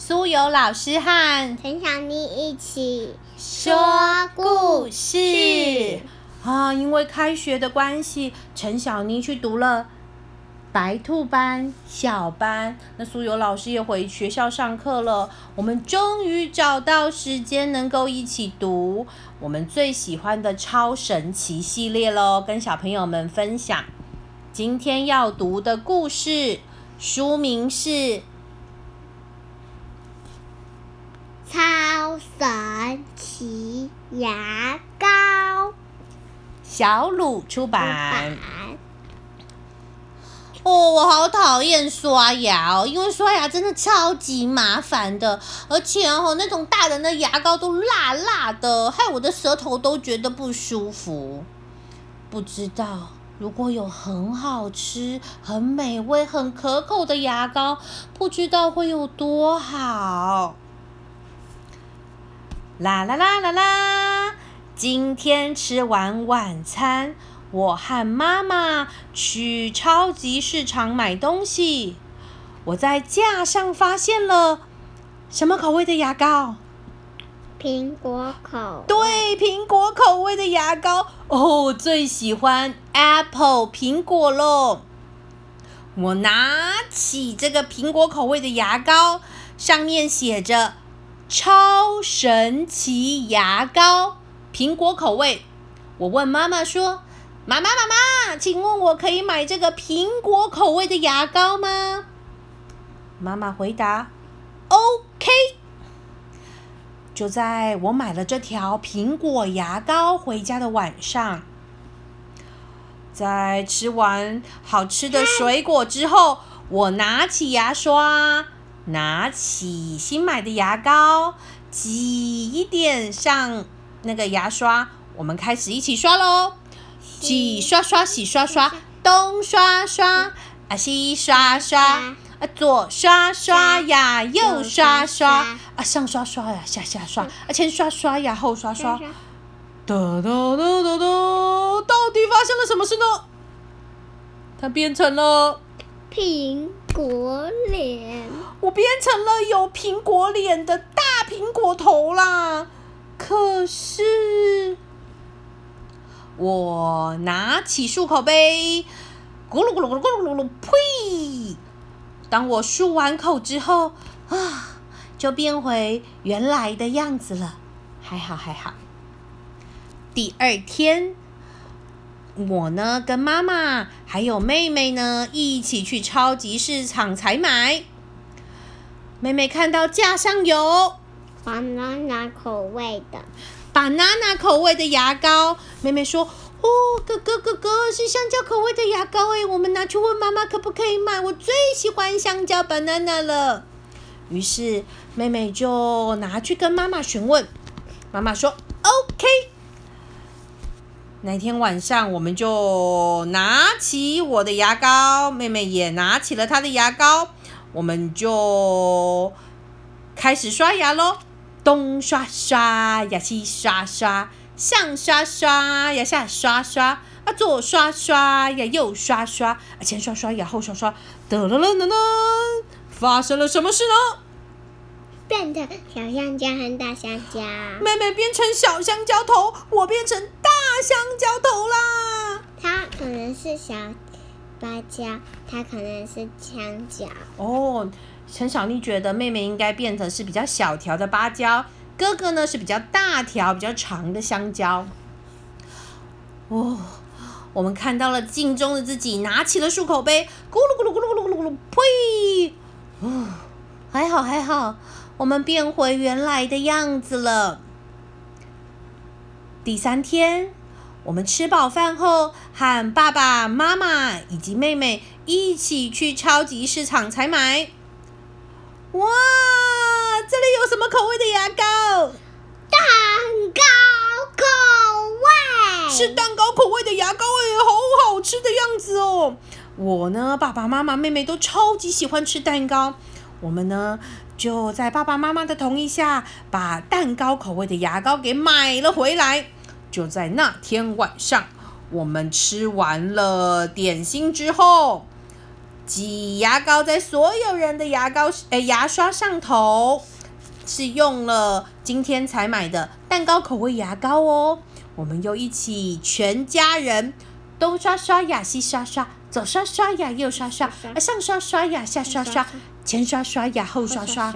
苏有老师和陈小妮一起说故事啊！因为开学的关系，陈小妮去读了白兔班小班，那苏有老师也回学校上课了。我们终于找到时间能够一起读我们最喜欢的超神奇系列喽，跟小朋友们分享。今天要读的故事书名是。超神奇牙膏，小鲁出版。哦，我好讨厌刷牙哦，因为刷牙真的超级麻烦的，而且哦，那种大人的牙膏都辣辣的，害我的舌头都觉得不舒服。不知道如果有很好吃、很美味、很可口的牙膏，不知道会有多好。啦啦啦啦啦！今天吃完晚餐，我和妈妈去超级市场买东西。我在架上发现了什么口味的牙膏？苹果口。对，苹果口味的牙膏。哦，最喜欢 Apple 苹果喽！我拿起这个苹果口味的牙膏，上面写着。超神奇牙膏，苹果口味。我问妈妈说：“妈妈，妈妈，请问我可以买这个苹果口味的牙膏吗？”妈妈回答：“OK。”就在我买了这条苹果牙膏回家的晚上，在吃完好吃的水果之后，我拿起牙刷。拿起新买的牙膏，挤一点上那个牙刷，我们开始一起刷喽！挤刷刷洗刷刷，东刷刷啊西刷刷啊左刷刷呀右刷刷啊上刷刷呀下下刷啊前刷刷呀后刷刷，哒哒哒哒哒，到底发生了什么事呢？它变成了苹果脸。我变成了有苹果脸的大苹果头啦！可是，我拿起漱口杯，咕噜咕噜咕噜咕噜咕噜，呸！当我漱完口之后，啊，就变回原来的样子了。还好还好。第二天，我呢跟妈妈还有妹妹呢一起去超级市场采买。妹妹看到架上有 banana 口味的 banana 口味的牙膏，妹妹说：“哦，哥哥哥哥是香蕉口味的牙膏哎，我们拿去问妈妈可不可以买？我最喜欢香蕉 banana 了。”于是妹妹就拿去跟妈妈询问，妈妈说：“OK。”那天晚上我们就拿起我的牙膏，妹妹也拿起了她的牙膏。我们就开始刷牙喽，东刷刷呀，西刷刷，上刷刷呀，下刷刷，啊，左刷刷呀，右刷刷，啊，前刷刷呀，后刷刷，得了了了了，发生了什么事呢？变成小香蕉和大香蕉。妹妹变成小香蕉头，我变成大香蕉头啦。它可能是小。芭蕉，它可能是香蕉。哦，陈小丽觉得妹妹应该变成是比较小条的芭蕉，哥哥呢是比较大条、比较长的香蕉。哦，我们看到了镜中的自己，拿起了漱口杯，咕噜咕噜咕噜咕噜咕噜，呸！哦，还好还好，我们变回原来的样子了。第三天。我们吃饱饭后，和爸爸妈妈以及妹妹一起去超级市场采买。哇，这里有什么口味的牙膏？蛋糕口味。是蛋糕口味的牙膏哎，好好吃的样子哦。我呢，爸爸妈妈、妹妹都超级喜欢吃蛋糕。我们呢，就在爸爸妈妈的同意下，把蛋糕口味的牙膏给买了回来。就在那天晚上，我们吃完了点心之后，挤牙膏在所有人的牙膏诶牙刷上头，是用了今天才买的蛋糕口味牙膏哦。我们又一起全家人东刷刷呀西刷刷，左刷刷呀右刷刷，啊上刷刷呀下刷刷，前刷刷呀后刷刷。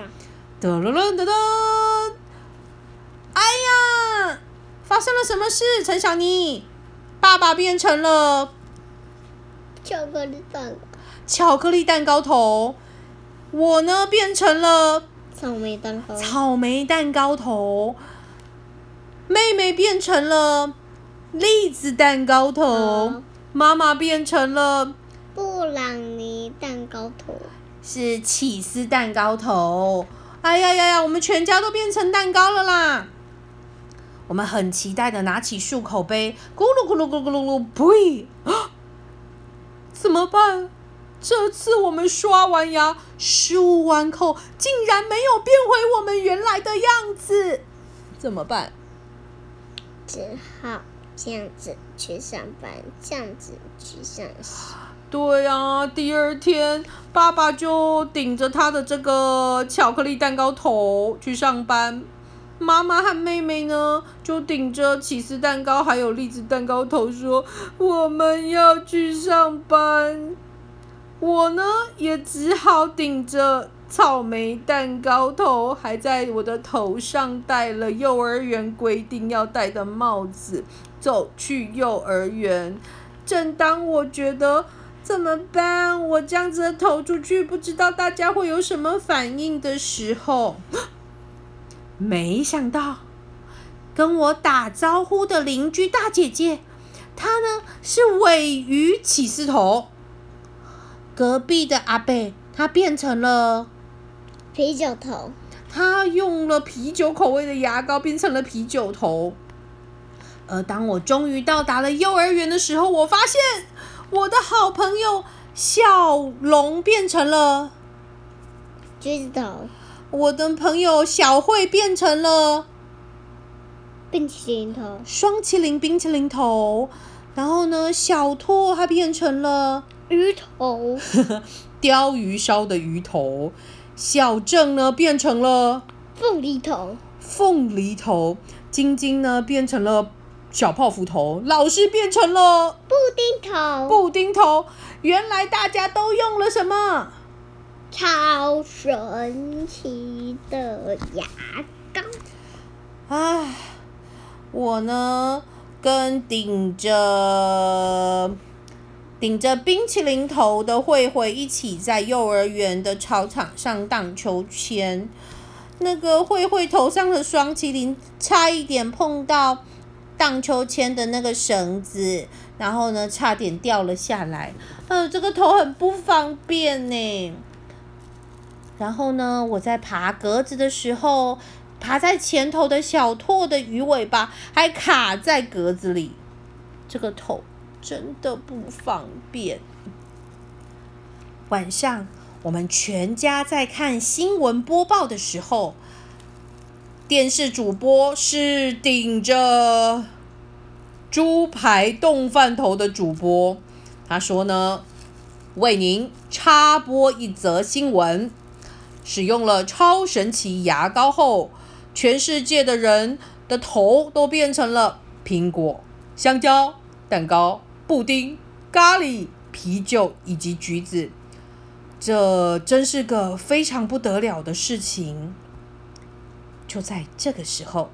噔噔噔噔噔！发生了什么事？陈小妮，爸爸变成了巧克力蛋糕，巧克力蛋糕头，我呢变成了草莓蛋糕，草莓蛋糕头，妹妹变成了栗子蛋糕头哦，妈妈变成了布朗尼蛋糕头，是起司蛋糕头。哎呀呀呀！我们全家都变成蛋糕了啦！我们很期待的拿起漱口杯，咕噜咕噜咕噜咕噜咕噜，呸！怎么办？这次我们刷完牙、漱完口，竟然没有变回我们原来的样子，怎么办？只好这样子去上班，这样子去上学。对啊，第二天爸爸就顶着他的这个巧克力蛋糕头去上班，妈妈和妹妹呢就顶着起司蛋糕还有栗子蛋糕头说我们要去上班。我呢也只好顶着草莓蛋糕头，还在我的头上戴了幼儿园规定要戴的帽子，走去幼儿园。正当我觉得怎么办？我这样子的投出去，不知道大家会有什么反应的时候，没想到跟我打招呼的邻居大姐姐，她呢是尾鱼起司头。隔壁的阿贝，他变成了，啤酒头，他用了啤酒口味的牙膏变成了啤酒头。而当我终于到达了幼儿园的时候，我发现我的好朋友小龙变成了，橘子头，我的朋友小慧变成了冰淇淋头，双麒麟冰淇淋头，然后呢，小拓它变成了鱼头，鲷鱼烧的鱼头，小郑呢变成了凤梨头，凤梨头，晶晶呢变成了小泡芙头，老师变成了布丁头，布丁头。原来大家都用了什么？超神奇的牙膏。啊，我呢跟顶着顶着冰淇淋头的慧慧一起在幼儿园的操场上荡秋千。那个慧慧头上的双麒麟差一点碰到荡秋千的那个绳子，然后呢差点掉了下来。呃，这个头很不方便呢。然后呢，我在爬格子的时候，爬在前头的小拓的鱼尾巴还卡在格子里，这个头真的不方便。晚上，我们全家在看新闻播报的时候，电视主播是顶着猪排冻饭头的主播，他说呢，为您插播一则新闻。使用了超神奇牙膏后，全世界的人的头都变成了苹果、香蕉、蛋糕、布丁、咖喱、啤酒以及橘子。这真是个非常不得了的事情。就在这个时候，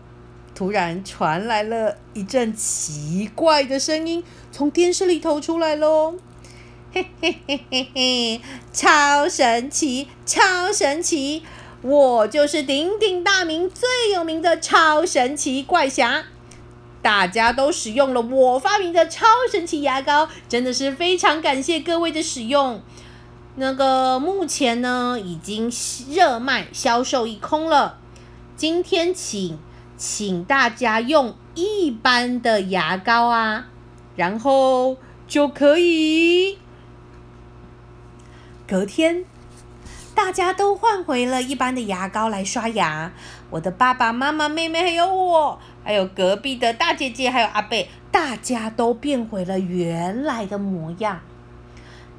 突然传来了一阵奇怪的声音，从电视里头出来喽。嘿嘿嘿嘿嘿，超神奇，超神奇！我就是鼎鼎大名、最有名的超神奇怪侠。大家都使用了我发明的超神奇牙膏，真的是非常感谢各位的使用。那个目前呢，已经热卖销售一空了。今天请请大家用一般的牙膏啊，然后就可以。隔天，大家都换回了一般的牙膏来刷牙。我的爸爸妈妈、妹妹还有我，还有隔壁的大姐姐，还有阿贝，大家都变回了原来的模样。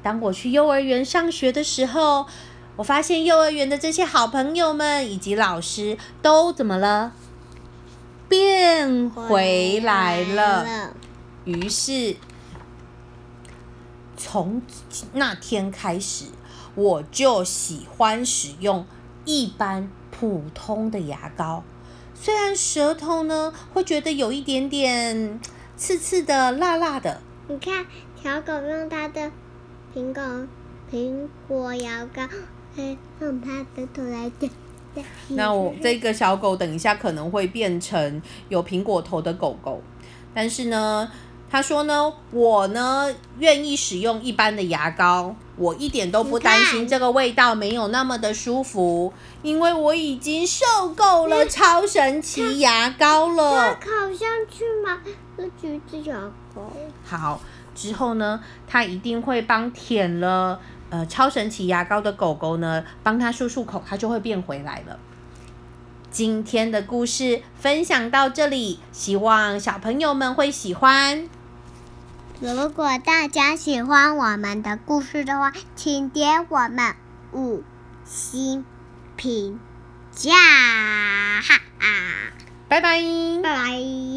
当我去幼儿园上学的时候，我发现幼儿园的这些好朋友们以及老师都怎么了？变回来了。于是，从那天开始，我就喜欢使用一般普通的牙膏。虽然舌头呢会觉得有一点点刺刺的、辣辣的。你看，小狗用它的苹果苹果牙膏，用它的头来舔。那我这个小狗等一下可能会变成有苹果头的狗狗，但是呢，他说呢，我呢愿意使用一般的牙膏，我一点都不担心这个味道没有那么的舒服，因为我已经受够了超神奇牙膏了。烤上去吗？是橘子牙膏。好，之后呢，他一定会帮舔了。呃，超神奇牙膏的狗狗呢，帮它漱漱口，它就会变回来了。今天的故事分享到这里，希望小朋友们会喜欢。如果大家喜欢我们的故事的话，请点我们五星评价，哈哈，拜拜，拜拜。